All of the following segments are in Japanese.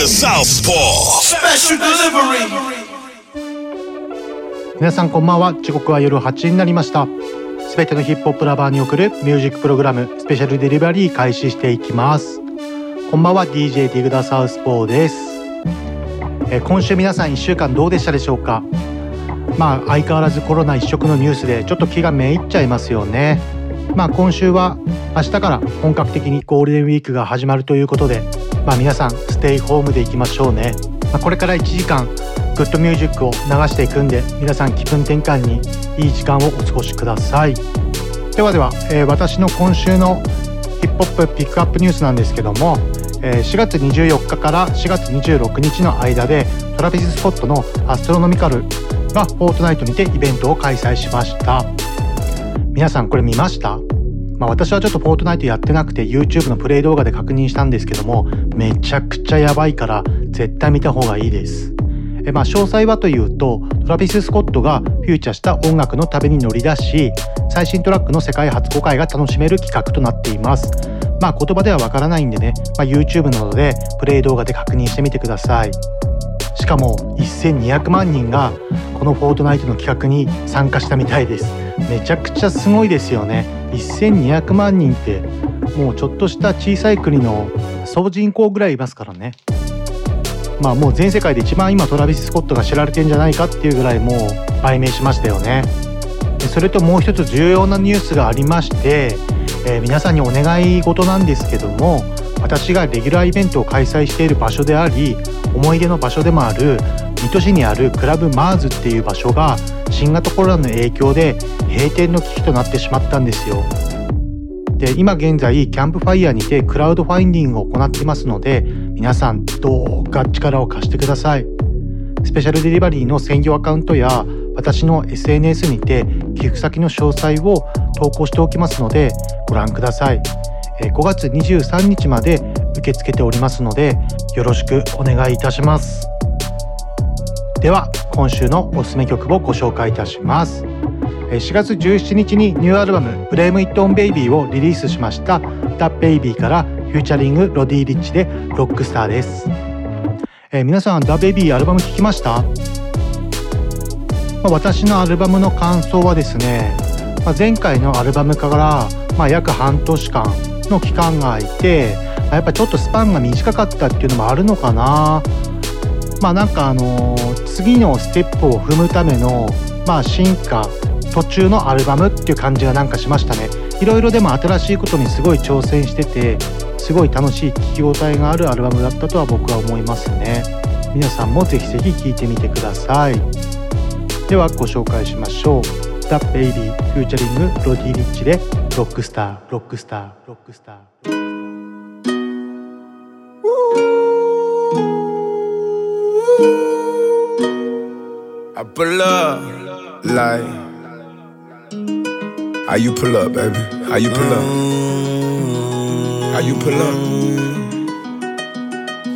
The Southpaw. Special delivery. 皆さんこんばんは。時刻は夜8時になりました。すべてのヒップホップラバーに送るミュージックプログラムスペシャルデリバリー開始していきます。こんばんは。DJ ディグダサウスポーです、えー今週皆さん1週間どうでしたでしょうか？まあ相変わらずコロナ一色のニュースでちょっと気がめいっちゃいますよね。まあ今週は明日から本格的にゴールデンウィークが始まるということでまあ皆さんステイホームでいきましょうね、まあ、これから1時間グッドミュージックを流していくんで皆さん気分転換にいい時間をお過ごしください。ではでは、えー私の今週のヒップホップピックアップニュースなんですけども、えー4月24日から4月26日の間でトラビス・スコットのアストロノミカルがフォートナイトにてイベントを開催しました。皆さんこれ見ました？まあ、私はちょっとフォートナイトやってなくて YouTube のプレイ動画で確認したんですけどもめちゃくちゃやばいから絶対見た方がいいです。えまあ、詳細はというとトラビス・スコットがフューチャーした音楽の旅に乗り出し最新トラックの世界初公開が楽しめる企画となっています。まあ言葉ではわからないんでね、まあ、YouTube などでプレイ動画で確認してみてください。しかも1200万人がこのフォートナイトの企画に参加したみたいです。めちゃくちゃすごいですよね。1200万人ってもうちょっとした小さい国の総人口ぐらいいますからね。まあもう全世界で一番今トラビス・スコットが知られてんじゃないかっていうぐらいもう売名しましたよね。でそれともう一つ重要なニュースがありまして、えー皆さんにお願い事なんですけども私がレギュラーイベントを開催している場所であり思い出の場所でもある水戸市にあるクラブマーズっていう場所が新型コロナの影響で閉店の危機となってしまったんですよ。で今現在キャンプファイヤーにてクラウドファインディングを行っていますので皆さんどうか力を貸してください。スペシャルデリバリーの専用アカウントや私の SNS にて寄付先の詳細を投稿しておきますのでご覧ください。5月23日まで受け付けておりますのでよろしくお願いいたします。では今週のおすすめ曲をご紹介いたします。えー4月17日にニューアルバム「Blame It On Baby」をリリースしました The Baby からフューチャリングロディ・リッチでロックスターです、えー皆さん The Baby アルバム聴きました、まあ私のアルバムの感想はですね、まあ前回のアルバムから、まあ、約半年間の期間が空いて、やっぱちょっとスパンが短かったっていうのもあるのかな。まあなんかあの次のステップを踏むためのまあ進化途中のアルバムっていう感じがなんかしましたね。いろいろでも新しいことにすごい挑戦しててすごい楽しい聴き応えがあるアルバムだったとは僕は思いますね。皆さんもぜひぜひ聴いてみてください。ではご紹介しましょう。 DaBaby featuring Roddy Ricch でロックスターロックスターロックスターI pull up like how you pull up, baby? How you pull up? How you pull up?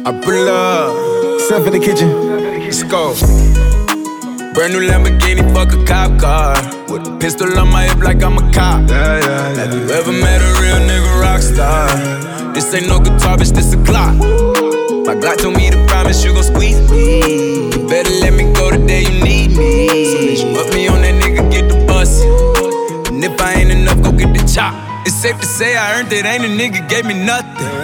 I pull up. Step in the kitchen. Let's go. Brand new Lamborghini, fuck a cop car. With a pistol on my hip like I'm a cop. Yeah, yeah, Have you ever met a real nigga rock star? This ain't no guitar, bitch, this a Glock. My Glock told me to promise you gon' squeeze me. You better let me go the day you need me. So you put me on that nigga, get the bus. And if I ain't enough, go get the chop. It's safe to say I earned it, ain't a nigga gave me nothing.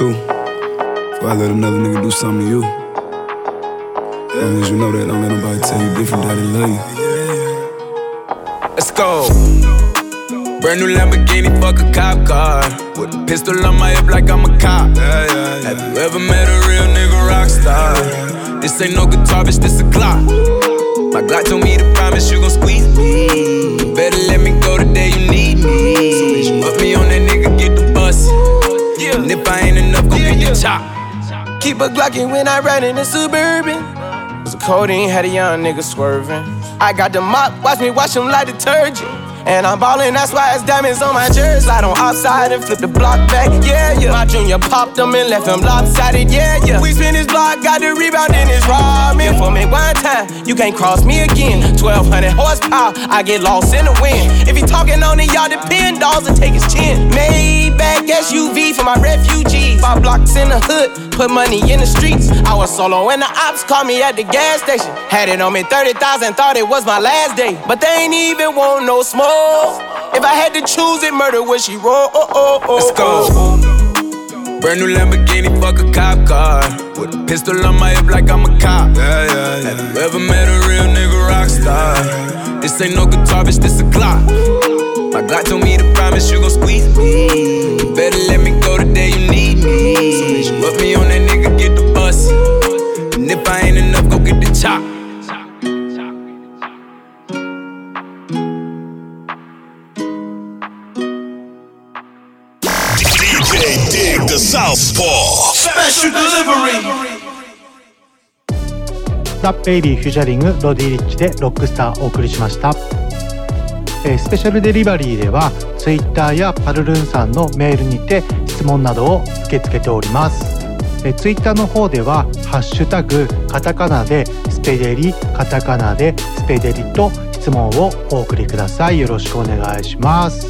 Why let another nigga do something to you? As long as you know that, don't let nobody tell you different that they love you. Let's go. Brand new Lamborghini, fuck a cop car. With a pistol on my hip like I'm a cop. Yeah, yeah, yeah. Have you ever met a real nigga rock star? This ain't no guitar, bitch, this a Glock. My Glock told me to promise you gon' squeeze me. You better let me go the day you need me. So bitch, put me on that nigga, get the. Yeah. And if I ain't enough, go get the chop. Keep a Glockin' when I ride in the Suburban. Cause the codeine had a young nigga swerving. I got the mop, watch me wash him like detergent. And I'm ballin', that's why it's diamonds on my jersey. Slide on outside and flip the block back, yeah, yeah. My junior popped him and left him lopsided, yeah, yeah. We spin his block, got the rebound in his ramen. For me one time, you can't cross me again. 1200 horsepower, I get lost in the wind. If he talking on it, y'all depend, dolls and take his chin. Maybach SUV for my refugees. Five blocks in the hood, put money in the streets. I was solo when the ops called me at the gas station. Had it on me 30,000, thought it was my last day. But they ain't even want no smoke. If I had to choose it, murder would she roll? Oh, oh, oh, oh. Let's go. Brand new Lamborghini, fuck a cop car. With a pistol on my hip like I'm a cop. Yeah, yeah, yeah. Have you ever met a real nigga rock star? This ain't no guitar, bitch, this a Glock. My Glock told me to promise you gon' squeeze me. You better let me go the day you need me. So bitch, put me on that nigga, get must the「baby」ロディリッチでロックスターお送りしました、えー、スペシャルデリバリーでは Twitter やパルルーンさんのメールにて質問などを受け付けております。えー Twitter の方では「ハッシュタグカタカナでスペデリ」カタカナでスペデリと質問をお送りください。よろしくお願いします。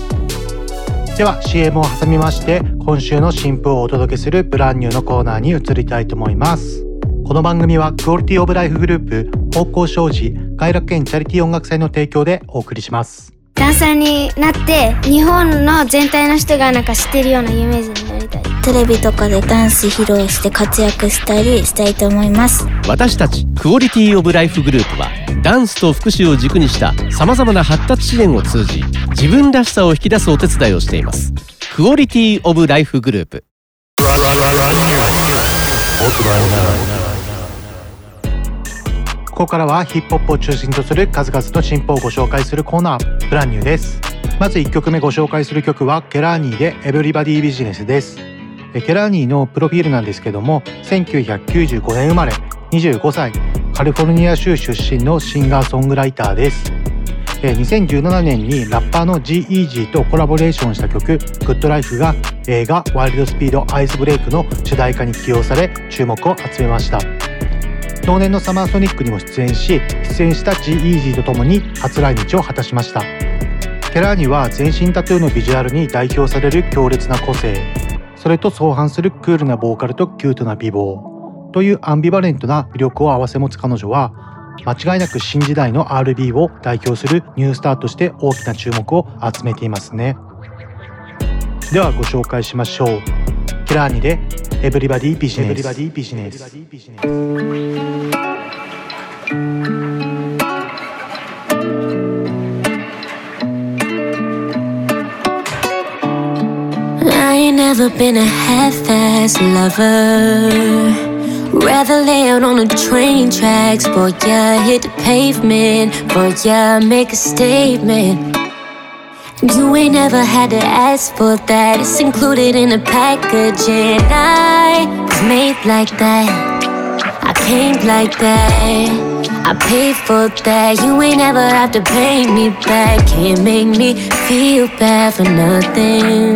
では CM を挟みまして今週の新譜をお届けするブランニューのコーナーに移りたいと思います。この番組はクオリティオブライフグループ方向障子外楽園チャリティー音楽祭の提供でお送りします。ダンサーになって日本の全体の人がなんか知ってるようなイメージになりたい。テレビとかでダンス披露して活躍したりしたいと思います。私たちクオリティオブライフグループはダンスと福祉を軸にしたさまざまな発達支援を通じ自分らしさを引き出すお手伝いをしています。クオリティオブライフグループここからはヒップホップを中心とする数々の進歩をご紹介するコーナー。ブランニューです。まず1曲目ご紹介する曲はケラーニーでエブリバディビジネスです。えケラーニーのプロフィールなんですけども1995年生まれ25歳カリフォルニア州出身のシンガーソングライターです。えー2017年にラッパーの G-Eazy とコラボレーションした曲「グッドライフが映画「ワイルドスピードアイスブレイク」の主題歌に起用され注目を集めました。同年のサマーソニックにも出演し出演した G-Eazy と共に初来日を果たしました。ケラーニは全身タトゥーのビジュアルに代表される強烈な個性。それと相反するクールなボーカルとキュートな美貌。というアンビバレントな魅力を併せ持つ彼女は間違いなく新時代の R&B を代表するニュースターとして大きな注目を集めていますね。ではご紹介しましょう。ラーニでエブリバディビジネスビジネス I ain't never been a half-ass lover. Rather lay out on the train tracks, boy, yeah, hit the pavement, boy, yeah, make a statement. You ain't never had to ask for that, it's included in the packaging. I was made like that, I came like that. I paid for that, you ain't ever have to pay me back. Can't make me feel bad for nothing.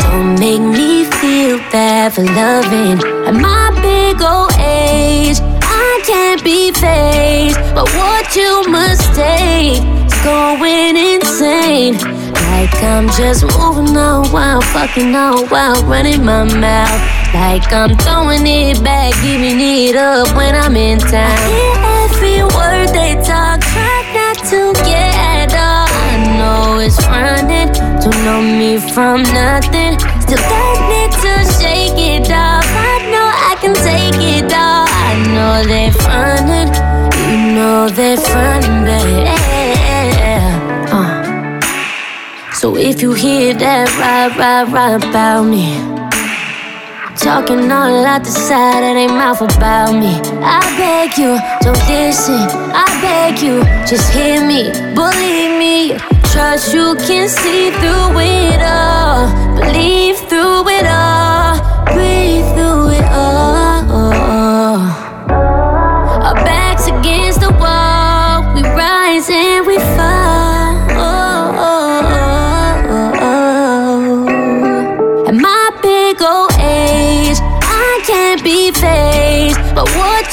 Don't make me feel bad for loving. At my big old age, I can't be phased by what you mistake going insane. Like I'm just moving on while fucking on while running my mouth. Like I'm throwing it back, giving it up when I'm in town. I hear every word they talk, try not to get at all. I know it's running, to know me from nothing. Still got need to shake it off. I know I can take it all. I know they're running, you know they're running, baby. So if you hear that right, right, right about me. Talking all out the side of their mouth about me. I beg you, don't listen. I beg you, just hear me, believe me. Trust you can see through it all, believe through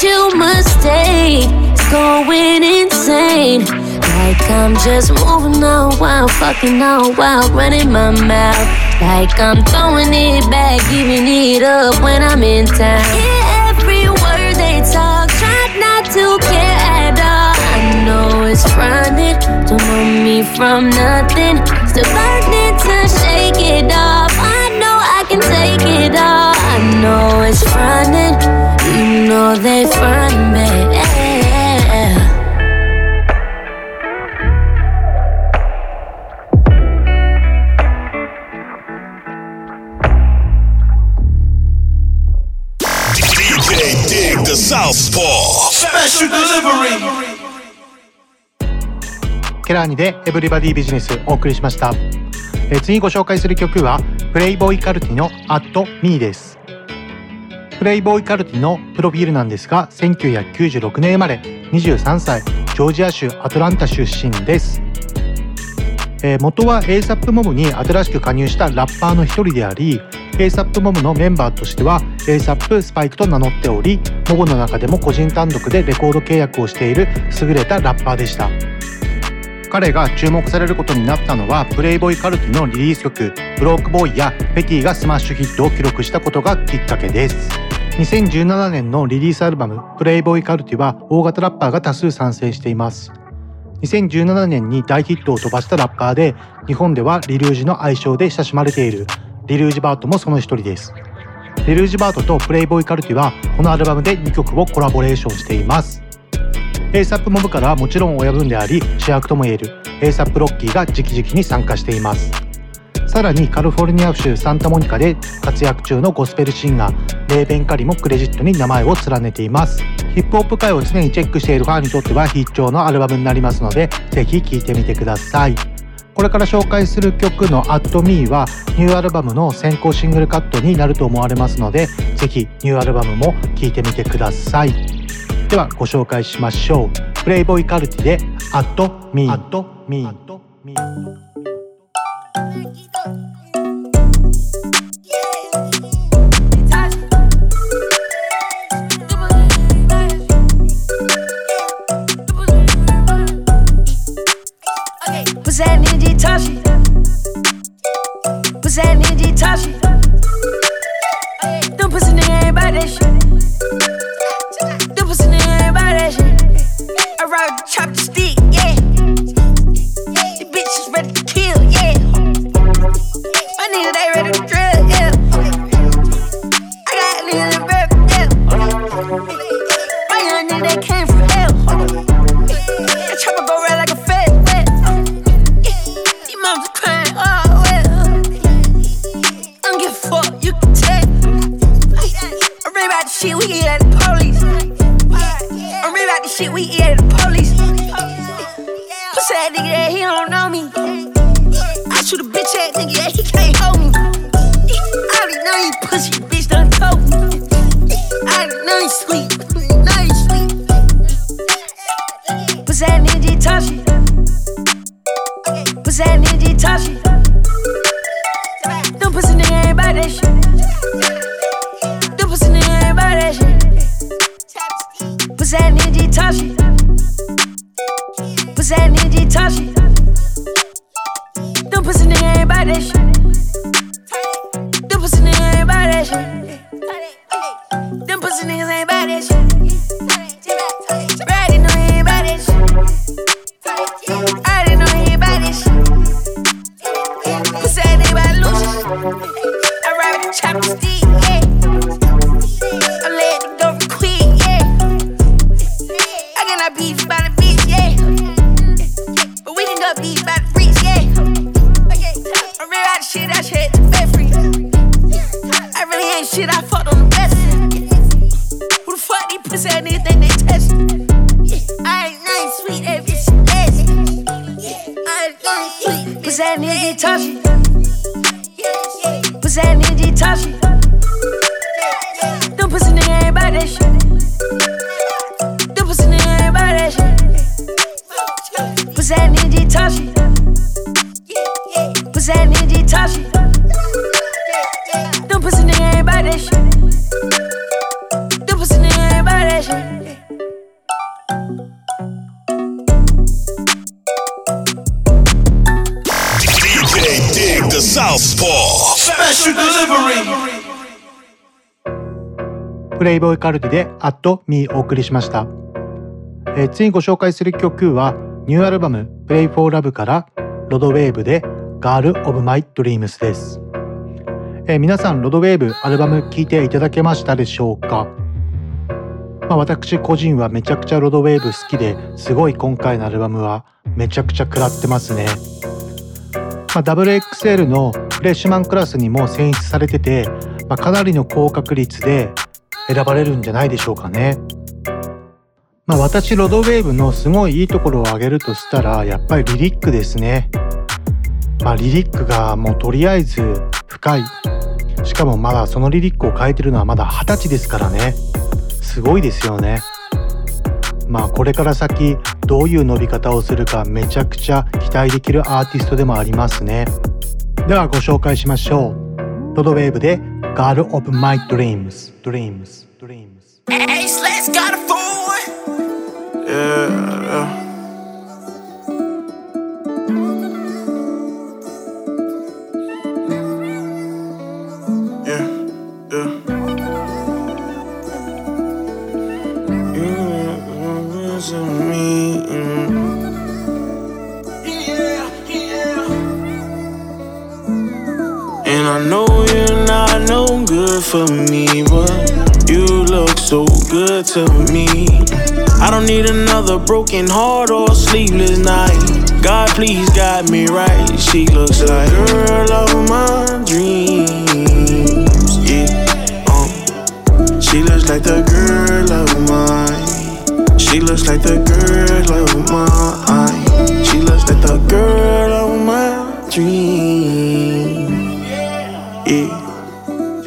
You mistake going insane. Like I'm just moving on while fucking on while running my mouth. Like I'm throwing it back, giving it up when I'm in town. Yeah, every word they talk, try not to care at all. I know it's fronted, don't know me from nothing. Still learning to shake it off. I know I can take it all. I know it's fronted, you know they front me. DJ Dig the Southpaw. Special delivery. ケラーニでエブリバディビジネスお送りしました。えー次ご紹介する曲はプレイボーイカルティの At Me です。プレイボーイカルティのプロフィールなんですが1996年生まれ23歳ジョージア州アトランタ出身です。えー元は ASAP モムに新しく加入したラッパーの一人であり ASAP モムのメンバーとしては ASAP スパイクと名乗っておりモブの中でも個人単独でレコード契約をしている優れたラッパーでした彼が注目されることになったのは Playboi Carti のリリース曲「Broke Boi」や「Fetti」がスマッシュヒットを記録したことがきっかけです。2017年のリリースアルバム「Playboi Carti」は大型ラッパーが多数参戦しています。2017年に大ヒットを飛ばしたラッパーで日本ではリルウージーの愛称で親しまれている。 Lil Uzi Vert もその一人です。 Lil Uzi Vert と Playboi Carti はこのアルバムで2曲をコラボレーションしています。ASAP モブからはもちろん親分であり主役ともいえる ASAP ロッキーが直々に参加しています。さらにカリフォルニア州サンタモニカで活躍中のゴスペルシンガーレーベン・カリもクレジットに名前を連ねています。ヒップホップ界を常にチェックしているファンにとっては必聴のアルバムになりますのでぜひ聴いてみてください。これから紹介する曲の「At Me」はニューアルバムの先行シングルカットになると思われますのでぜひニューアルバムも聴いてみてください。ではご紹介しましょう。プレイボーイカルティで「At Me」British. レイボーイカルティで「アットミーお送りしました、えー次にご紹介する曲はニューアルバム「Play for Love」からロドウェーブで「Girl of My Dreams」です、えー皆さんロドウェーブアルバム聴いていただけましたでしょうか？まあ、私個人はめちゃくちゃロドウェーブ好きですごい今回のアルバムはめちゃくちゃ食らってますね。まあ、WXL のフレッシュマンクラスにも選出されてて、まあ、かなりの高確率で選ばれるんじゃないでしょうかね。まあ私ロドウェーブのすごいいいところを挙げるとしたらやっぱりリリックですね。まあリリックがもうとりあえず深い。しかもまだそのリリックを変えてるのはまだ二十歳ですからね。すごいですよね。まあこれから先どういう伸び方をするかめちゃくちゃ期待できるアーティストでもありますね。ではご紹介しましょう。ロドウェーブで Girl of My Dreams dreams, dreams. Hey, Slash got a phone. Yeah, yeah. I know you're not, I know good for me, but you look so good to me. I don't need another broken heart or sleepless night. God, please guide me right. She looks like the girl of my dreams. Yeah, um, she looks like the girl of mine. She looks like the girl of mine. She looks like the girl of my dreams. Yeah.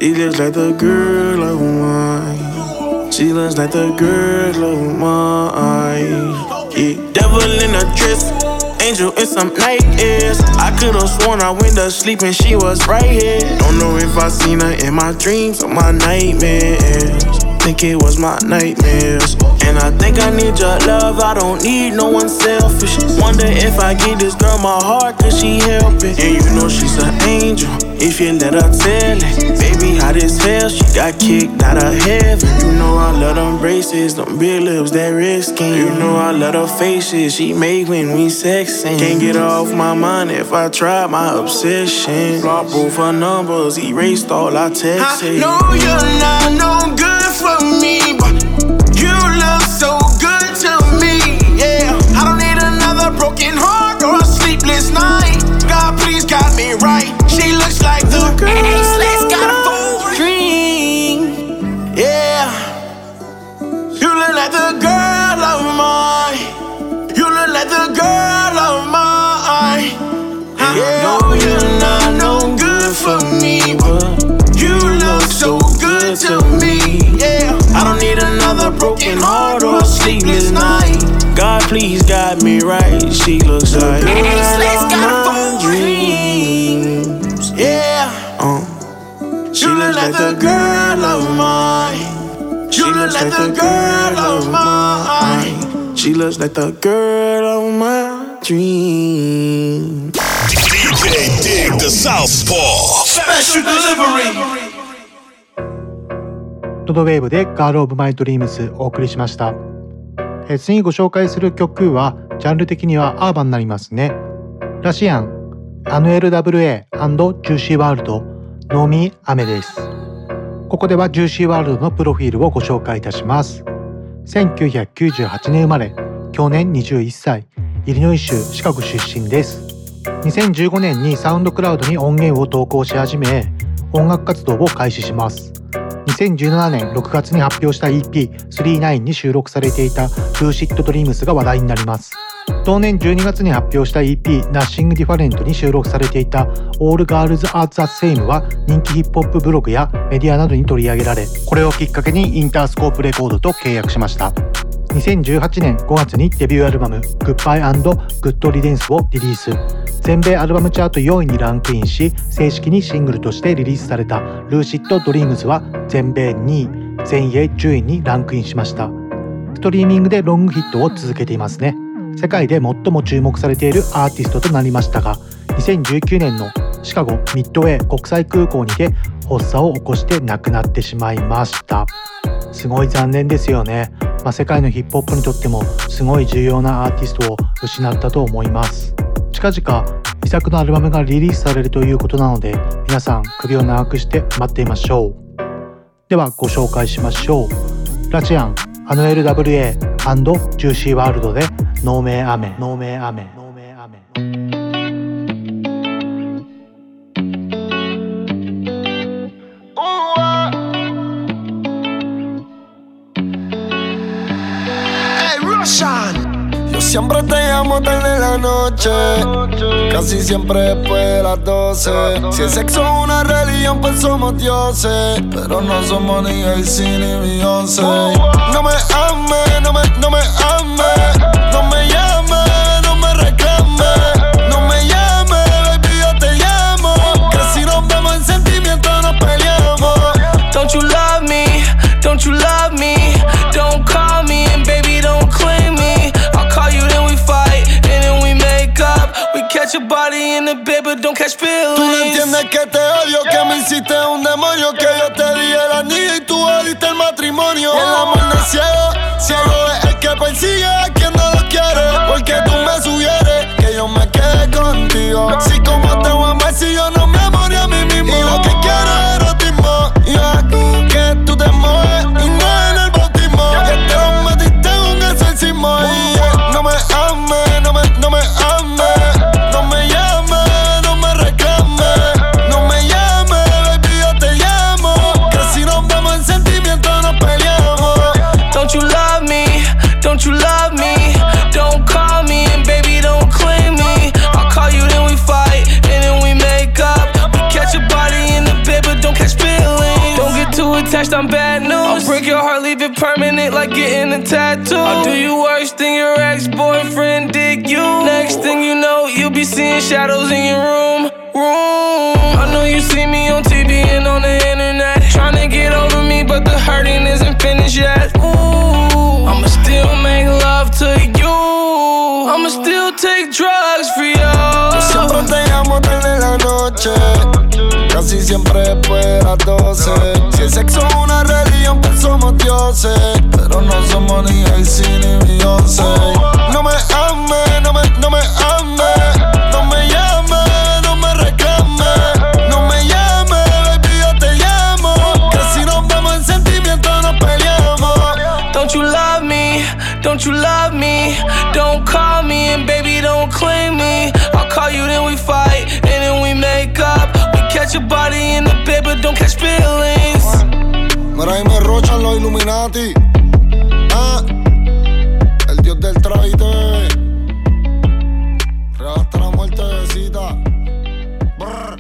She looks like the girl of mine. She looks like the girl of mine. Yeah. Devil in a dress, angel in some nightmares. I could've sworn I went to sleep and she was right here. Don't know if I seen her in my dreams or my nightmares. Think it was my nightmares. And I think I need your love, I don't need no one selfish. Wonder if I give this girl my heart, could she help it? And you know she's an angel, if you let her tell it. Baby, hot as hell, she got kicked out of heaven. You know I love them braces, them big lips, that red skin. You know I love her faces, she make when we sexing. Can't get off my mind if I try my obsession. Block both her numbers, erased all our texts. I know you're not no good for me, but I don't need another broken heart or a sleepless night. God, please guide me right. She looks like Ace, let's girl got of my a dreams. Yeah, Uh, she you looks look like the girl of mine. You look like the girl of mine. She looks like the girl of my dreams. DJ Dig the Southpaw. Special delivery. Rod Wave で Girl of My Dreams お送りしました。え次にご紹介する曲はジャンル的にはアーバンになりますね。 Rvssian、Anuel AA & Juice WRLD、No Me Ame です。ここでは Juice WRLD のプロフィールをご紹介いたします。1998年生まれ、去年21歳、イリノイ州シカゴ出身です。2015年に SoundCloud に音源を投稿し始め、音楽活動を開始します。2017年6月に発表した EP39 に収録されていた Lucid Dreams が話題になります。同年12月に発表した EP Nothing Different に収録されていた All Girls Are the Same は人気ヒップホップブログやメディアなどに取り上げられこれをきっかけにインタースコープレコードと契約しました。2018年5月にデビューアルバム Goodbye Good Riddance をリリース。全米アルバムチャート4位にランクインし正式にシングルとしてリリースされた Lucid Dreams は全米2位全英10位にランクインしました。ストリーミングでロングヒットを続けていますね。世界で最も注目されているアーティストとなりましたが2019年のシカゴミッドウェー国際空港にて発作を起こして亡くなってしまいました。すごい残念ですよね、まあ、世界のヒップホップにとってもすごい重要なアーティストを失ったと思います。近々遺作のアルバムがリリースされるということなので皆さん首を長くして待っていましょう。ではご紹介しましょう。ラチアンアノエル WA& ジューシーワールドで農名雨農名雨農名雨 siempre te llamo tarde en la noche, casi siempre después de las 12. Si el sexo es una religión, pues somos dioses, pero no somos ni el ni Beyoncé. No me ames, no me, no me ames, Tú no entiendes que te odio, que me hiciste un demonio, que yo te di el anillo y tú diste el matrimonio. El amor no es ciego, ciego es el que persigue a permanent like getting a tattoo. I'll do you worse than your ex-boyfriend did you. Next thing you know, you'll be seeing shadows in your room. Room. I know you see me on TV and on the internet. Trying to get over me, but the hurting isn't finished yet. Ooh, I'ma still make love to you. I'ma still take drugs for you. Siempre te llamo en la noche, casi siempre después de las 12. Si el sexo es una religión, pues somos dioses, no somos ni ni Beyoncé. No me ames, no me, no me ames, no me llames, no me reclames, no me llames, baby, yo te llamo. Que si nos vemos en sentimiento nos peleamos. Don't you love me? Don't you love me? Don't call me and baby don't claim me. I'll call you then we fight and then we make up. We catch a body in the bed but don't catch feelings. Mira, ahí me rochan los Illuminati. Traite. Real hasta la muerte de cita. Brr.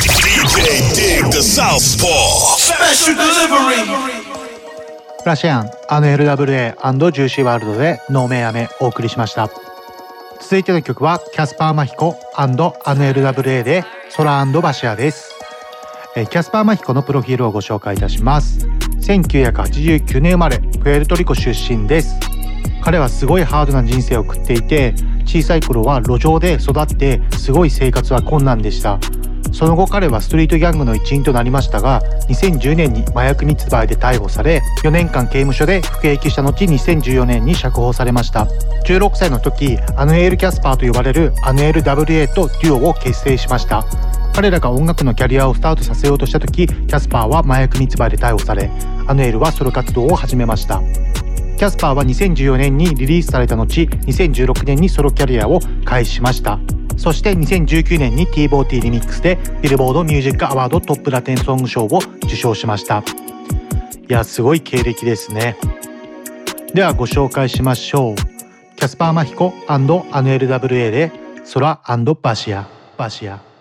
DJ Dig the Southpaw. Special delivery. フラシアン、あの LWA& ジューシーワールドでノーメイアメお送りしました。続いての曲はキャスパーマヒコあの LWA で空バシアです。えキャスパーマヒコのプロフィールをご紹介いたします。1989年生まれ、プエルトリコ出身です。彼はすごいハードな人生を送っていて、小さい頃は路上で育ってすごい生活は困難でした。その後彼はストリートギャングの一員となりましたが2010年に麻薬密売で逮捕され4年間刑務所で服役した後2014年に釈放されました。16歳の時アヌエル、キャスパーと呼ばれるアヌエール WA とデュオを結成しました。彼らが音楽のキャリアをスタートさせようとした時キャスパーは麻薬密売で逮捕されアヌエルはソロ活動を始めました。キャスパーは2014年にリリースされた後2016年にソロキャリアを開始しました。そして2019年に T-BOT リミックスでビルボードミュージックアワードトップラテンソング賞を受賞しました。いやすごい経歴ですね。ではご紹介しましょう。キャスパーマヒコアヌエル WA で空バシア。バシア。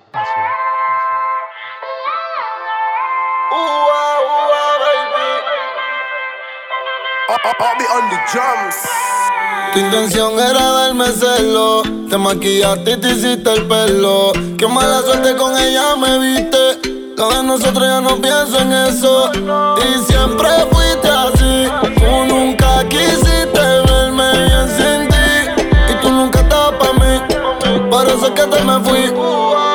Tu intención era darme celo. Te maquillaste y te hiciste el pelo. Qué mala suerte con ella me viste. Lo de nosotros ya no pienso en eso. Y siempre fuiste así. Tú nunca quisiste verme bien sin ti. Y tú nunca estabas para mí. Por eso es que te me fui.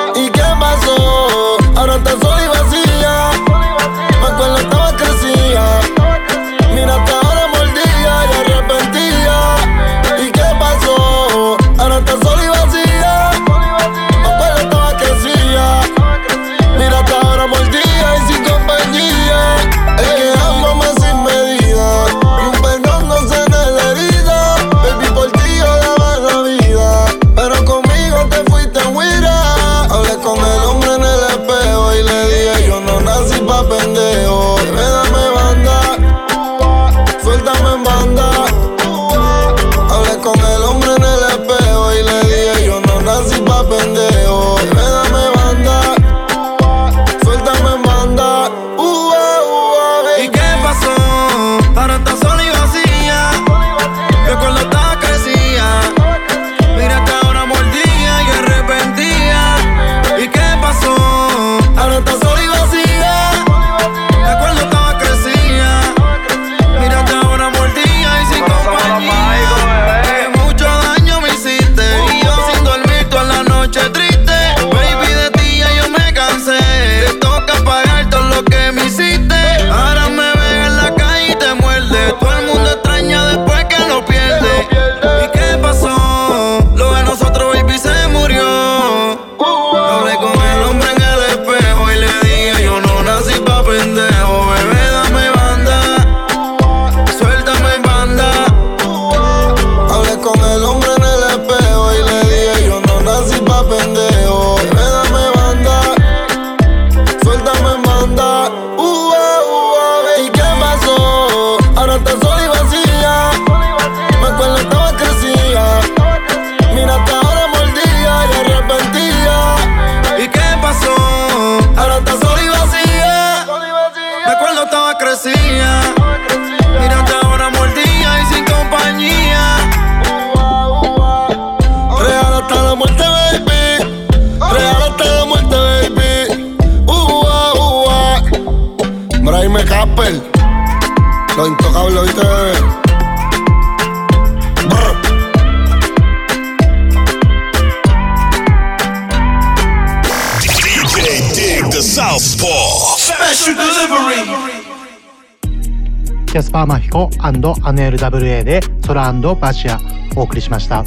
マヒコアヌエル WA で空バシアお送りしました。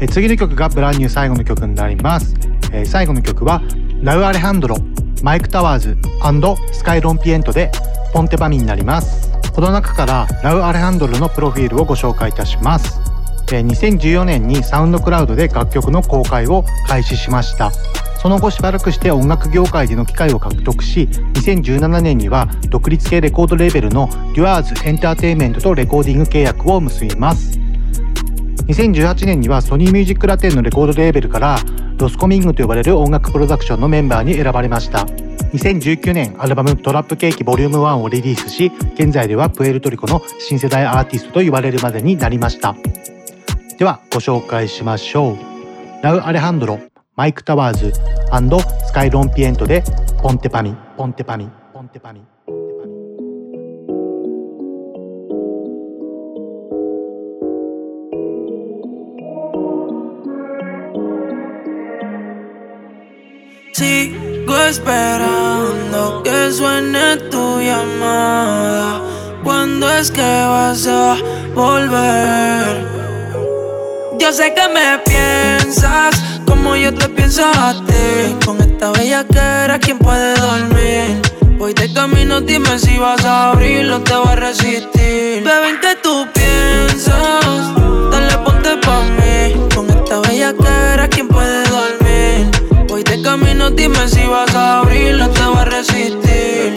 え次の曲がブランニュー最後の曲になります。え最後の曲はラウ・アレハンドロマイク・タワーズスカイ・ロンピエントでポンテバミになります。この中からラウ・アレハンドロのプロフィールをご紹介いたします。え2014年にサウンドクラウドで楽曲の公開を開始しました。その後しばらくして音楽業界での機会を獲得し2017年には独立系レコードレーベルの Duars Entertainment とレコーディング契約を結びます。2018年にはソニーミュージックラテンのレコードレーベルから Los Coming と呼ばれる音楽プロダクションのメンバーに選ばれました。2019年アルバム「トラップケーキ Vol.1」をリリースし現在ではプエルトリコの新世代アーティストと言われるまでになりました。ではご紹介しましょう。ラウ・アレハンドロ。マイク・タワーズスカイ・ロンピエントでポンテパミポンテパミポンテパミ Sigo esperando que suene tu llamada. ¿Cuándo es que vas a volver? Yo sé que me piensas como yo te pienso a ti. Con esta bella cara, ¿quién puede dormir? Voy de camino, dime si vas a abrirlo, te voy a resistir. Bebé, ¿en qué tú piensas? Dale, ponte pa' mí. Con esta bella cara, ¿quién puede dormir? Voy de camino, dime si vas a abrirlo, te va a resistir.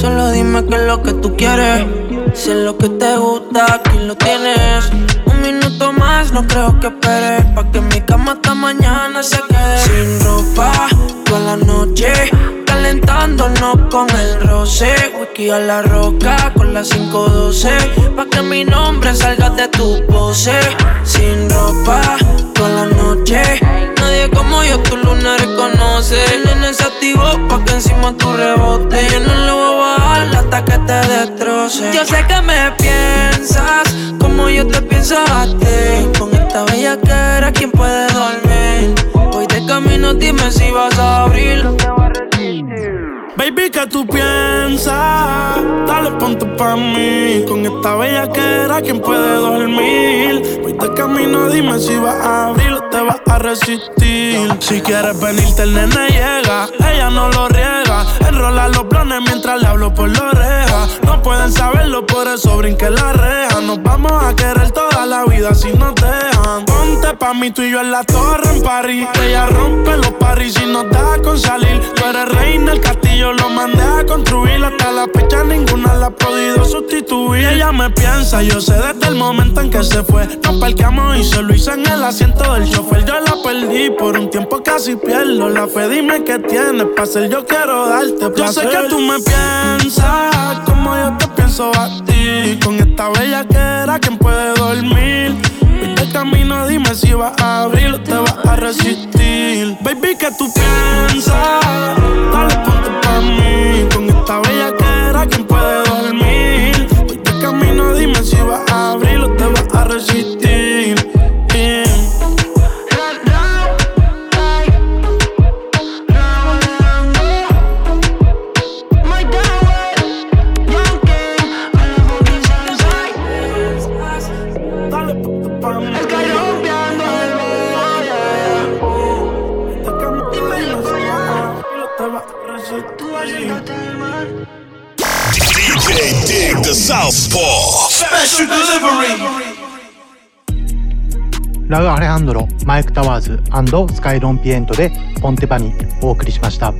Solo dime qué es lo que tú quieres. Si es lo que te gusta, aquí lo tienes. Un minuto más, no creo que esperes. Pa' que mi cama hasta mañana se quede. Sin ropa, toda la noche. Calentándonos con el roce. Whisky a la roca con la 512. Pa' que mi nombre salga de tu pose. Sin ropa, toda la noche. Nadie como yo tu luna reconoce. El nene se activó pa' que encima tu rebote. Yo no lo voy a bajar hasta que te destroce. Yo sé que me piensas como yo te pienso. Con esta bella cara, ¿quién puede dormir? Voy de camino, dime si vas a abrir. Baby, ¿qué tú piensas? Dale, ponte pa' mí. Con esta bella que era, ¿quién puede dormir? Voy de camino, dime si vas a abrir o te vas a resistir. Si quieres venirte, el nene llega. Ella no lo riega. Enrola los planes mientras le hablo por la oreja. No pueden saberlo, por eso brinque la reja. Nos vamos a querer toda la vida si nos Ponte pa' mí, tú y yo en la torre en París. Ella rompe los paris y nos da con salir. Tú eres reina, el castillo lo mandé a construir. Hasta la fecha ninguna la ha podido sustituir. Ella me piensa, yo sé desde el momento en que se fue. Nos parqueamos y se lo hice en el asiento del chofer. Yo la perdí por un tiempo casi pierdo la fe. Dime qué tienes para ser yo quiero darte placer. Yo sé que tú me piensas como yo te pienso a ti. Con esta bella que era, ¿quién puede dormir? Camino, dime si vas a abrir o te vas a resistir. Baby, ¿qué tú piensas? Dale, ponte pa' mí. Con esta bella que era, ¿quién puede dormir? Viste camino, dime si vas a abrir o te vas a resistir. ラウ・アレハンドロ、マイク・タワーズスカイロンピエントでポンテパニお送りしました。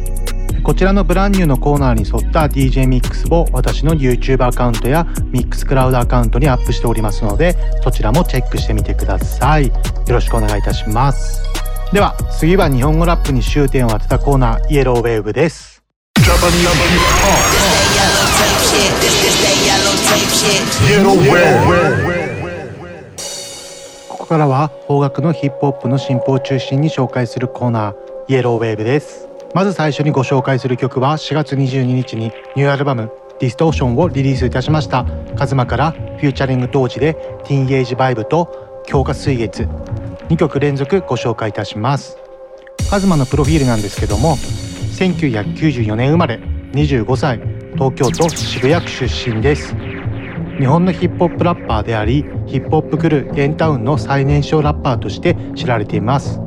こちらのブランニューのコーナーに沿った DJ ミックスを私の YouTube アカウントやミックスクラウドアカウントにアップしておりますのでそちらもチェックしてみてください。よろしくお願いいたします。では次は日本語ラップに終点を当てたコーナーイエローウェーブです。ここからは邦楽のヒップホップの新譜を中心に紹介するコーナー Yellow Wave です。まず最初にご紹介する曲は4月22日にニューアルバム Distortion をリリースいたしました。 KZM から featuring Tohji で Teenage Vibe と鏡花水月。2曲連続ご紹介いたします。 KZM のプロフィールなんですけども1994年生まれ25歳東京都渋谷区出身です。日本のヒップホップラッパーでありヒップホップクルー YENTOWN の最年少ラッパーとして知られています。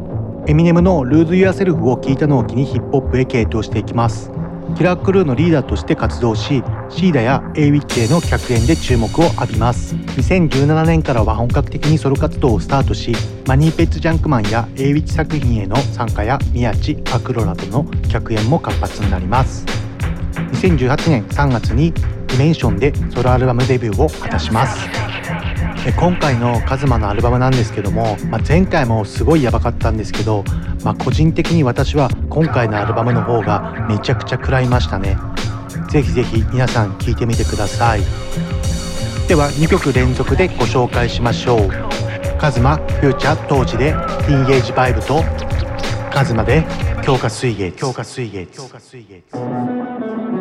エミネムの「Lose Yourself」を聞いたのを機にヒップホップへ傾倒していきます。 KiLLa Crew のリーダーとして活動しシーダや a ウィッチへの客演で注目を浴びます。2017年からは本格的にソロ活動をスタートしマニーペッツ・ジャンクマンや a ウィッチ作品への参加や宮地アクロラとの客演も活発になります。2018年3月にメンションでソロアルバムデビューを果たしますえ今回のカズマのアルバムなんですけども、まあ、前回もすごいやばかったんですけど、まあ、個人的に私は今回のアルバムの方がめちゃくちゃ食らいましたねぜひぜひ皆さん聴いてみてくださいでは2曲連続でご紹介しましょうカズマフューチャー当時でティーンエイジバイブとカズマで強化水月強化水月強化水月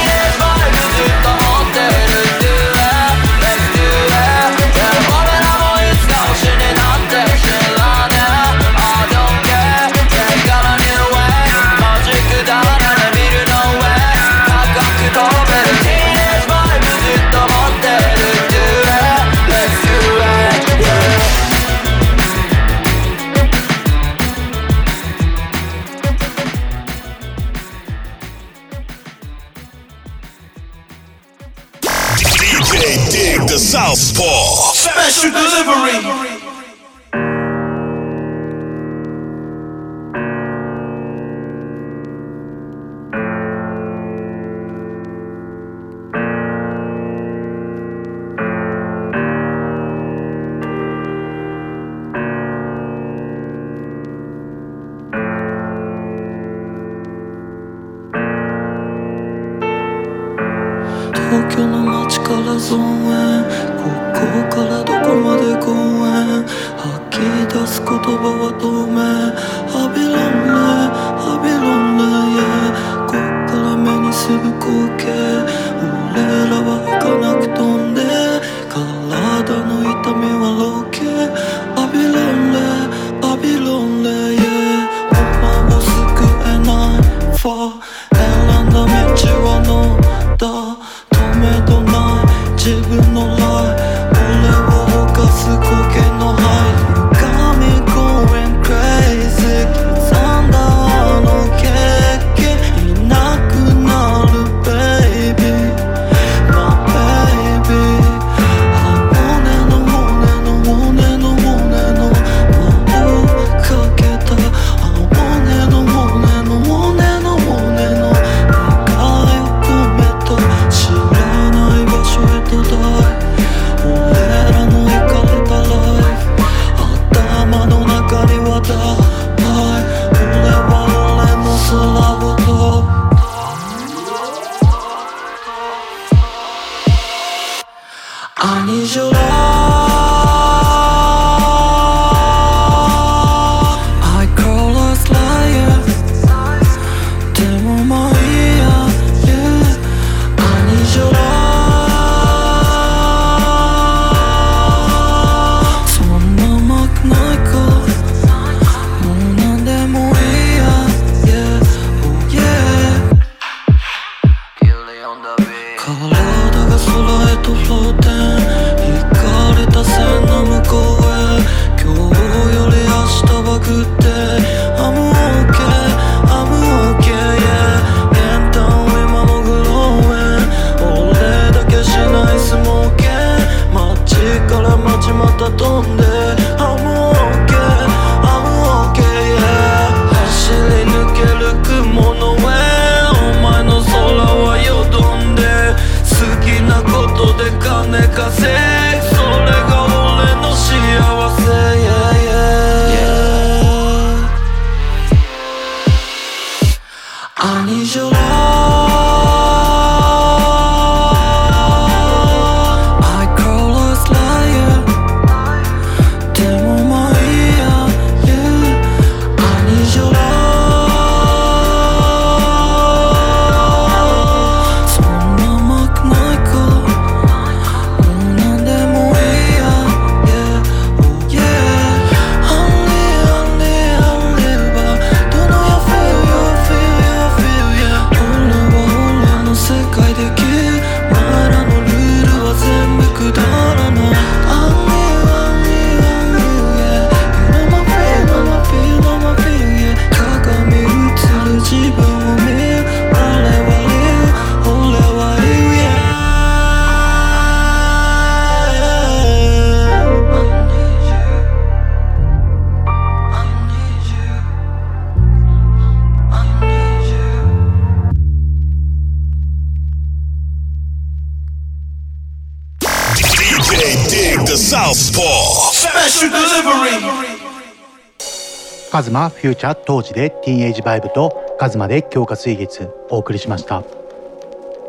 カズマフューチャー当時でティーンエイジバイブとカズマで強化水月お送りしました。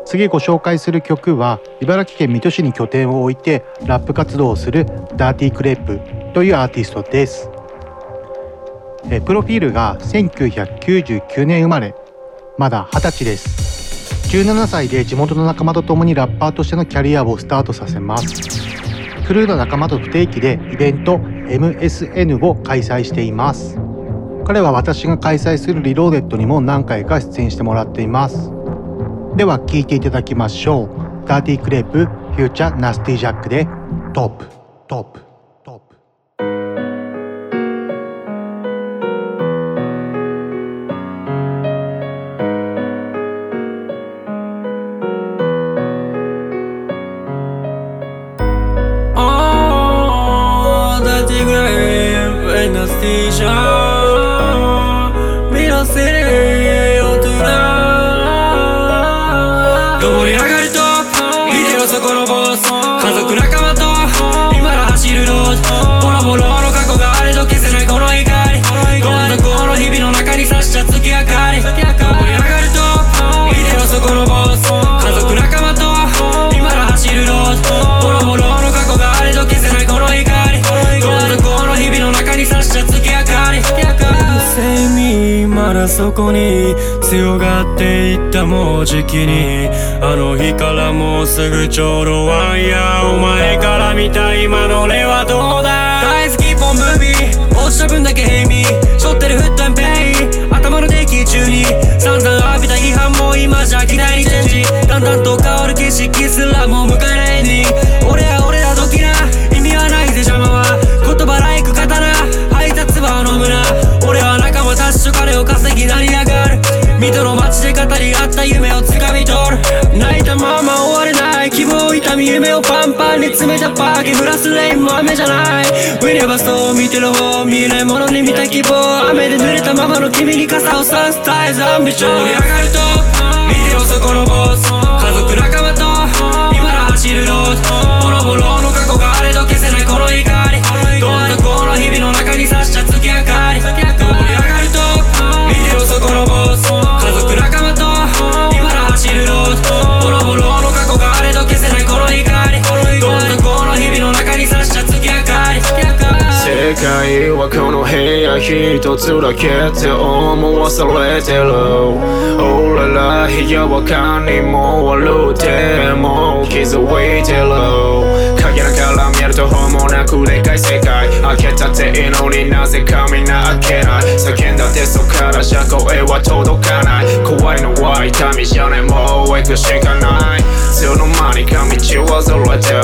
次ご紹介する曲は茨城県水戸市に拠点を置いてラップ活動をするダーティークレープというアーティストです。えプロフィールが1999年生まれ。まだ20歳です。17歳で地元の仲間と共にラッパーとしてのキャリアをスタートさせます。クルーの仲間と不定期でイベント MSN を開催しています。彼は私が開催するリローデットにも何回か出演してもらっています。では聴いていただきましょう。ダーティークレープフューチャーナスティジャックでトップトップトップあーだってぐらい上 city. そこに強がっていったもうじきにあの日からもうすぐちょうどワンヤーお前から見た今の俺はどうだ？大好きポンムービー落ちた分だけヘミ背負ってるフットンペイ頭のデッキ中に散々浴びた批判も今じゃ期待にチェンジだんだんと変わる景色すらもう迎え水戸の街で語り合った夢をつかみ取る。泣いたまま終われない希望痛み夢をパンパンに詰めたパーキフラスレインも雨じゃない。ウィネバストを見てる方見えないものに見た希望。雨で濡れたままの君に傘を差す絶えずアンビション。盛り上がると見てろそこのボス。家族仲間と今ら走るロード。ボロボロの過去界はこの部屋一つだけって思わされてる俺ら部屋は他にもあるでも気づいてる 影から見るとほもなくでかい世界開けたっていいのになぜかみんな開けない。叫んだってそっからじゃ声は届かない。怖いのは痛みじゃねもう行くしかない。いつの間にか道はずれてる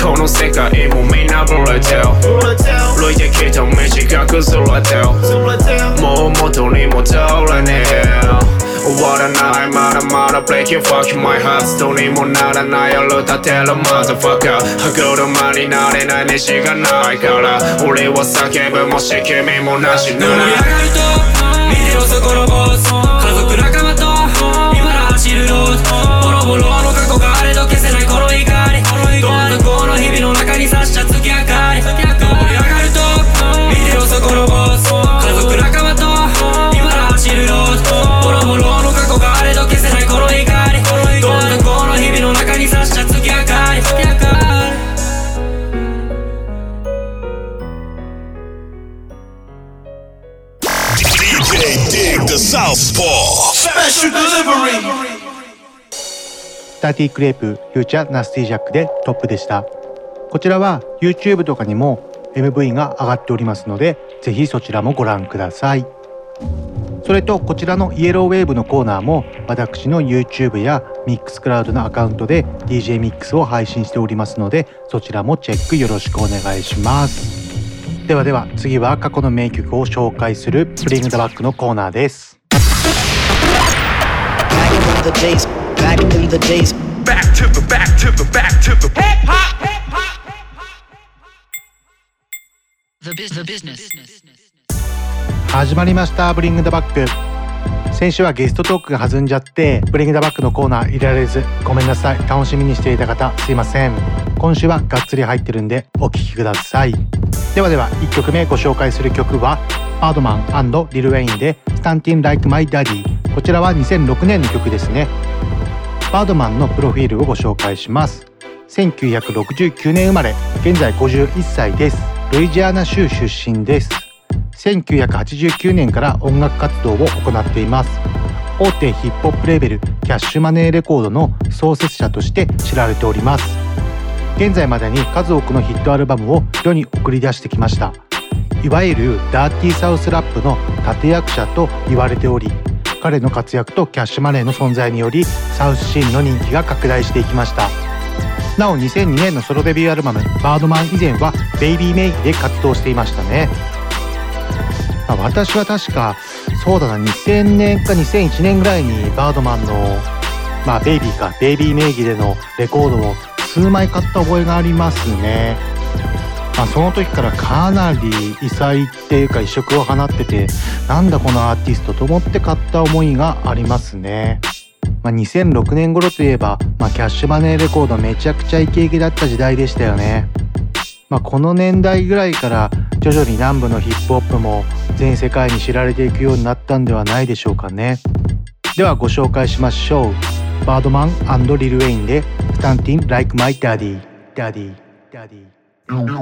この世界もみんなブレてる歩いてきた道が崩れてるもう元に戻れねえ終わらない。まだまだ Breaking fucking my heart どうにもならない。夜立てる Motherfucker 歯車になれない飯がないから。俺は叫ぶもし君もなし。なら盛り上がると見てよそこのボス。家族仲間と今ら走るロードボロボロ。の Southpaw. Special delivery. ダーティークレープ feature ナスティジャックで Top でした。こちらは YouTube とかにも MV が上がっておりますのでぜひそちらもご覧ください。それとこちらの Yellow Wave のコーナーも私の YouTube や Mixcloud のアカウントで DJ ミックスを配信しておりますのでそちらもチェックよろしくお願いします。ではでは次は過去の名曲を紹介する Bring Da Back のコーナーです。The days, back in the days. Back to the back to the back to the hip hop, hip hop. The, biz- the business. 始まりました Bring Da Back 先週はゲストトークが弾んじゃって Bring Da Back のコーナー入れられずごめんなさい楽しみにしていた方すいません今週はがっつり入ってるんでお聴きくださいではでは1曲目ご紹介する曲は Birdman Lil Wayne で「Stuntin' Like My Daddy」こちらは2006年の曲ですね。バードマンのプロフィールをご紹介します。1969年生まれ現在51歳です。ルイジアナ州出身です。1989年から音楽活動を行っています。大手ヒップホップレーベルキャッシュマネーレコードの創設者として知られております。現在までに数多くのヒットアルバムを世に送り出してきました。いわゆるダーティーサウスラップの立役者と言われており彼の活躍とキャッシュマネーの存在によりサウスシーンの人気が拡大していきましたなお2002年のソロデビューアルバム「バードマン」以前はベイビーメイで活動していましたねまあ、私は確かそうだな2000年か2001年ぐらいにバードマンのまあベイビーかベイビー名義でのレコードを数枚買った覚えがありますね。まあ、その時からかなり異彩っていうか異色を放っててなんだこのアーティストと思って買った思いがありますね。まあ、2006年頃といえば、まあ、キャッシュマネーレコードめちゃくちゃイケイケだった時代でしたよね。まあ、この年代ぐらいから徐々に南部のヒップホップも全世界に知られていくようになったんではないでしょうかね。ではご紹介しましょう。バードマンリル・ウェインで「スタンティン・ Like My Daddy」Daddy On the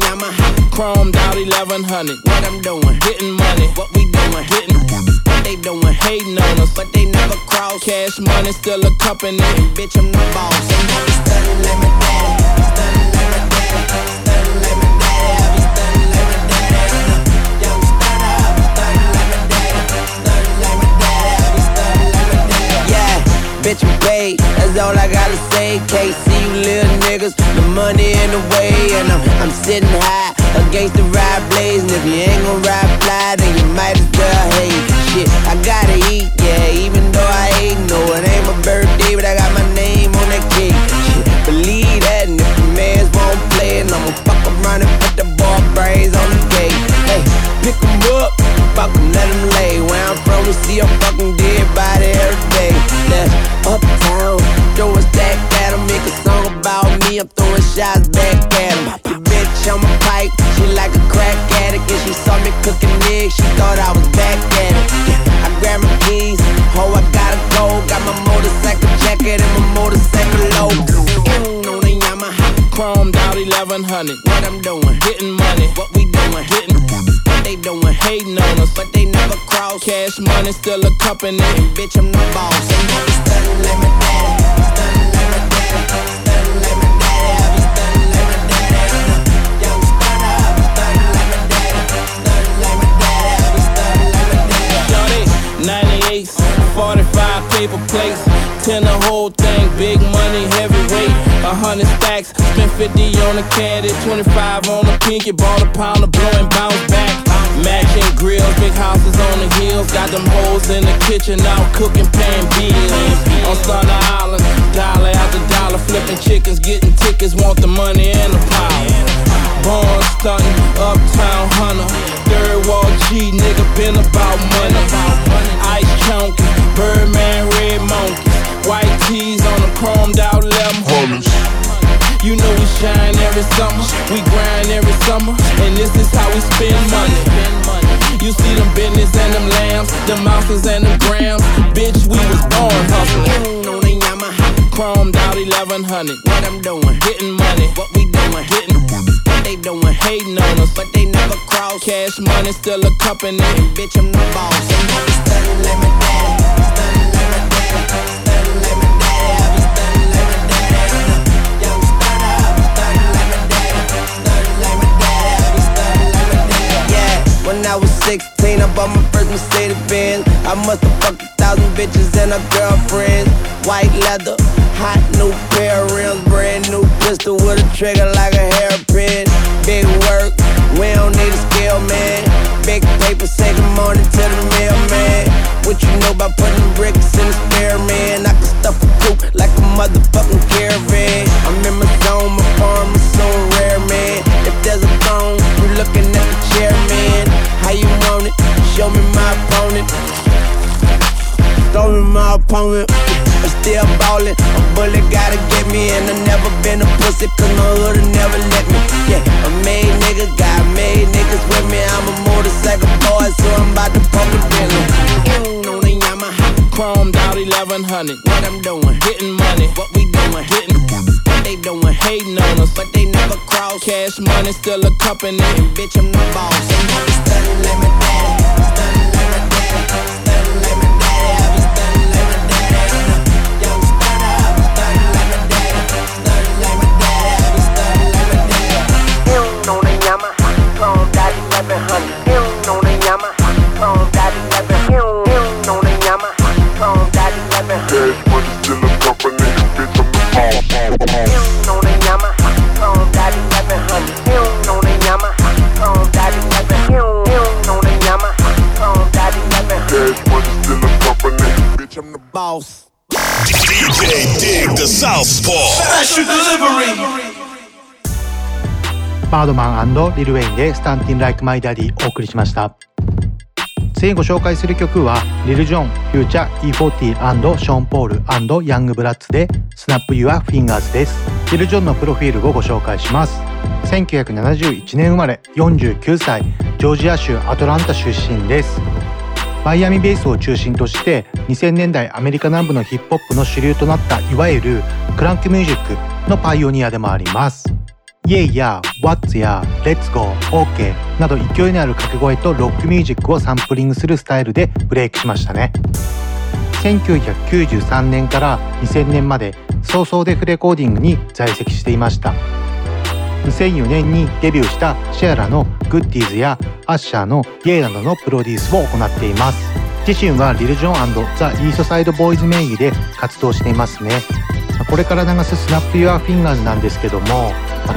Yamaha, chromed out 1100. What I'm doing, getting money. What we doing, getting money. What they doing, hating on us, but they never cross. Cash money still a company, bitch I'm the boss. And studying like my daddy, studying like my daddy, bitch I'm paid, that's all I gotta say. Can't see you little niggas, the money in the way, and I'm, I'm sitting high against the ride blaze. And if you ain't gon' ride fly, then you might as well hate. Shit, I gotta eat, yeah, even though I ain't no, it ain't my birthday, but I got my name on that cake. Shit, believe that, and if the mans won't play, and I'ma fuck around and put the ball brains on the gate. Hey, pick 'em up, fuck 'em, let 'em lay. Where I'm from, we see a fucking dead body every day. That's uptown, throw a stack at 'em, make a song about me, I'm throwing shots back at 'em. Your bitch on my pipe, she like a crack addict, and she saw me cooking eggs, she thought I was back at it. I grabbed my keys, oh I gotta go, got my motorcycle jacket and my motorcycle the Yamaha, out 1100. What I'm doing, getting money. What we doing, getting money. They doing, hating on us, but they never cross. Cash money still a company, and bitch I'm the boss. We studying like my daddy, like my daddy, like my daddy. I be like my daddy. I be like my daddy, studying like my daddy. I be studying like my daddy. Shorty, 98, 45 paper plates. Ten the whole thing, big money, heavyweight. A hundred stacks, spent 50 on the caddy, 25 on the pinky, bought a pound of blow and bounce back. In the kitchen, out cooking, paying bills. On Thunder Island, dollar after dollar, flipping chickens, getting tickets, want the money and the power. Born stunting, uptown hunter. Third wall G, nigga, been about money. Ice chunky, Birdman, red monkeys. White tees on the chromed out lemon. You know we shine every summer, we grind every summer, and this is how we spend money. You see them business and them lambs, them ounces and them grams. Bitch, we was born hustling. On the Yamaha, chromed out 1100. What I'm doing, getting money. What we doing, getting money. What they doing, hating on us, but they never cross. Cash money still a company, and bitch I'm the boss. And studying like my daddy, studying like my daddy, I was 16, I bought my first Mercedes Benz. I must have fucked a thousand bitches and her girlfriends. White leather, hot new pair of rims, brand new pistol with a trigger like a hairpin. Big work, we don't need a scale, man. Big paper, say good morning to the mailman. What you know about putting bricks in the spare, man? I can stuff a coupe like a motherfucking caravan. I'm in my zone, my farm is so rare, man. If there's a throne, you looking at the chair, man. How you want it? Show me my opponent. Throw me my opponent. I'm still ballin'. A bullet gotta get me, and I never been a pussy, cause my hood never let me. Yeah, a made nigga, got made niggas with me. I'm a motorcycle boy, so I'm about to pump the Bentley. Mm, on the Yamaha, chromed out 1100. What I'm doing, getting money. What we doing, getting what they doing, hating on us, but they never cross. Cash money still a company, and bitch, I'm the boss. I be studying like my daddy, like my daddy, like my daddy. I be like my daddy. Young like my daddy, like my daddy. I be like my daddy. Yamaha, chromed out 1100. Birdman Lil Wayne で「Stuntin' Like My Daddy」お送りしました。次ご紹介する曲はリル・ジョン、フューチャー E40& ショーン・ポールヤング・ブラッツで「スナップ・ユア・フィンガーズ」です。 Lil Jon のプロフィールをご紹介します。1971年生まれ49歳ジョージア州アトランタ出身です。マイアミベースを中心として2000年代アメリカ南部のヒップホップの主流となったいわゆるクランクミュージックのパイオニアでもあります。 Yeah や What's や Let's Go. OK など勢いのある掛け声とロックミュージックをサンプリングするスタイルでブレイクしましたね。1993年から2000年まで So So Def Recordings に在籍していました。2004年にデビューしたシアラの Goodies やアッシャーの Yeah!などのプロデュースを行っています。自身はリル・ジョンザ・イーストサイド・ボーイズ名義で活動していますね。これから流す Snap Yo Fingers なんですけども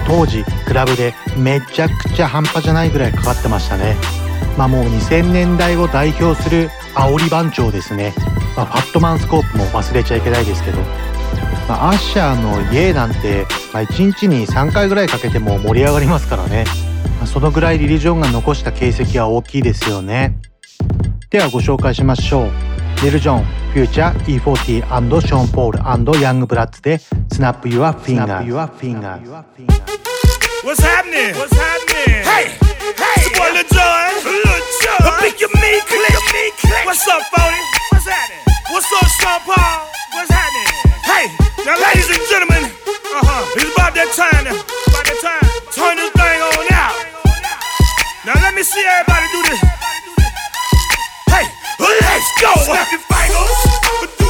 当時クラブでめちゃくちゃ半端じゃないぐらいかかってましたね。まあもう2000年代を代表する煽り番長ですね、まあ、ファットマンスクープも忘れちゃいけないですけど、まあ、アッシャーの「Yeah!」なんて、まあ、1日に3回ぐらいかけても盛り上がりますからね、まあ、そのぐらいリル・ジョンが残した形跡は大きいですよね。ではご紹介しましょう。リル・ジョン、フューチャー E40& ショーン・ポールヤング・ブラッツで「スナップ・ユア・フィンガー」What's happening? What's happening? Hey, hey, it's your boy Lil Jon. Lil Jon. A big your me click. What's up, Phony? What's happening? What's up, Sean Paul? What's happening? Hey, now, ladies and gentlemen, uh huh, it's about that time. to- About that time. Turn this thing on out. Now let me see everybody do this. Go. Snap your fingers,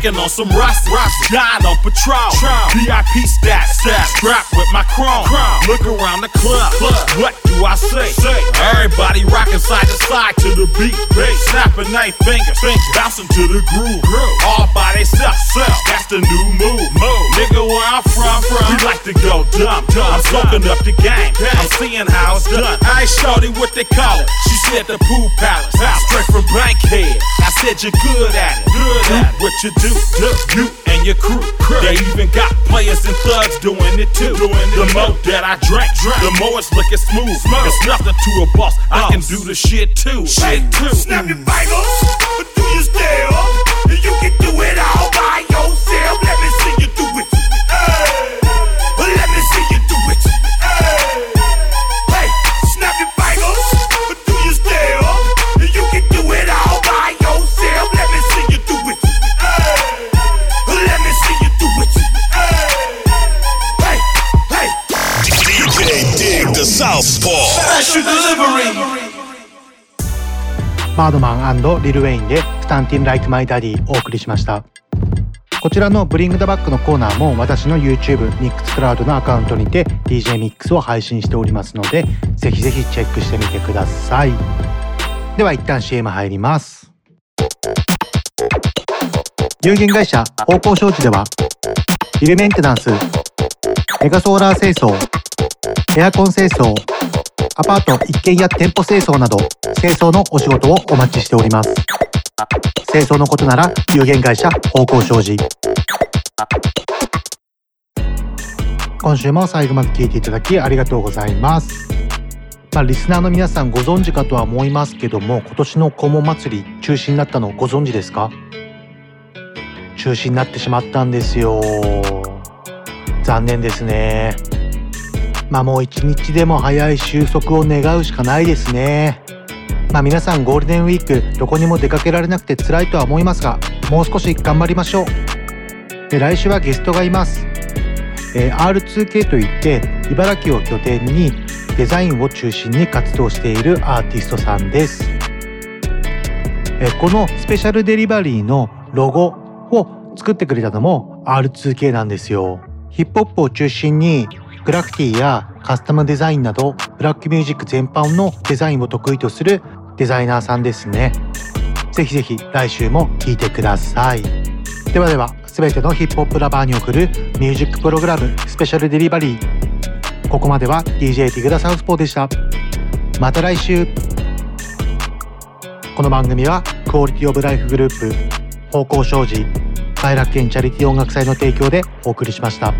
Drinking on some rust, dying on patrol. VIP stats, strapped with my chrome. Look around the club, what do I say? say. Everybody rocking side to side to the beat. Snapping they fingers, bouncing to the groove. All by themselves, that's the new move. Nigga, where I'm from, from, we like to go dumb. I'm soaking up the game. I'm seeing how it's done. I ain't shorty what they call it. She said the pool palace. Straight from Bankhead. I said you're good at it. Good at it. What you do, do, you and your crew. They even got players and thugs doing it too. Doing The more that I drink, the more it's looking smooth. It's nothing to a boss. I can do the shit too. Shit too. Snap your fingers, バードマンリル・ウェインで「Stuntin' Like My Daddy」お送りしました。こちらの「Bring That Back」のコーナーも私の YouTube ミックスクラウドのアカウントにて DJ ミックスを配信しておりますのでぜひぜひチェックしてみてください。では一旦 CM 入ります。有限会社方向商事ではビルメンテナンスメガソーラー清掃エアコン清掃アパート一軒家店舗清掃など清掃のお仕事をお待ちしております。清掃のことなら有限会社方向商事。今週も最後まで聞いていただきありがとうございます。まあ、リスナーの皆さんご存知かとは思いますけども今年の肛門祭り中止になったのご存知ですか？中止になってしまったんですよ。残念ですね。まあもう一日でも早い収束を願うしかないですね。まあ皆さんゴールデンウィークどこにも出かけられなくて辛いとは思いますがもう少し頑張りましょう。で来週はゲストがいます、えー R2K といって茨城を拠点にデザインを中心に活動しているアーティストさんです。えーこのスペシャルデリバリーのロゴを作ってくれたのも R2K なんですよ。ヒップホップを中心にグラフィティやカスタムデザインなどブラックミュージック全般のデザインを得意とするデザイナーさんですね。ぜひぜひ来週も聴いてください。ではでは全てのヒップホップラバーに送るミュージックプログラムスペシャルデリバリー。ここまでは DJ ティグダサウスポーでした。また来週。この番組はクオリティオブライフグループ方向障子快楽園チャリティー音楽祭の提供でお送りしました。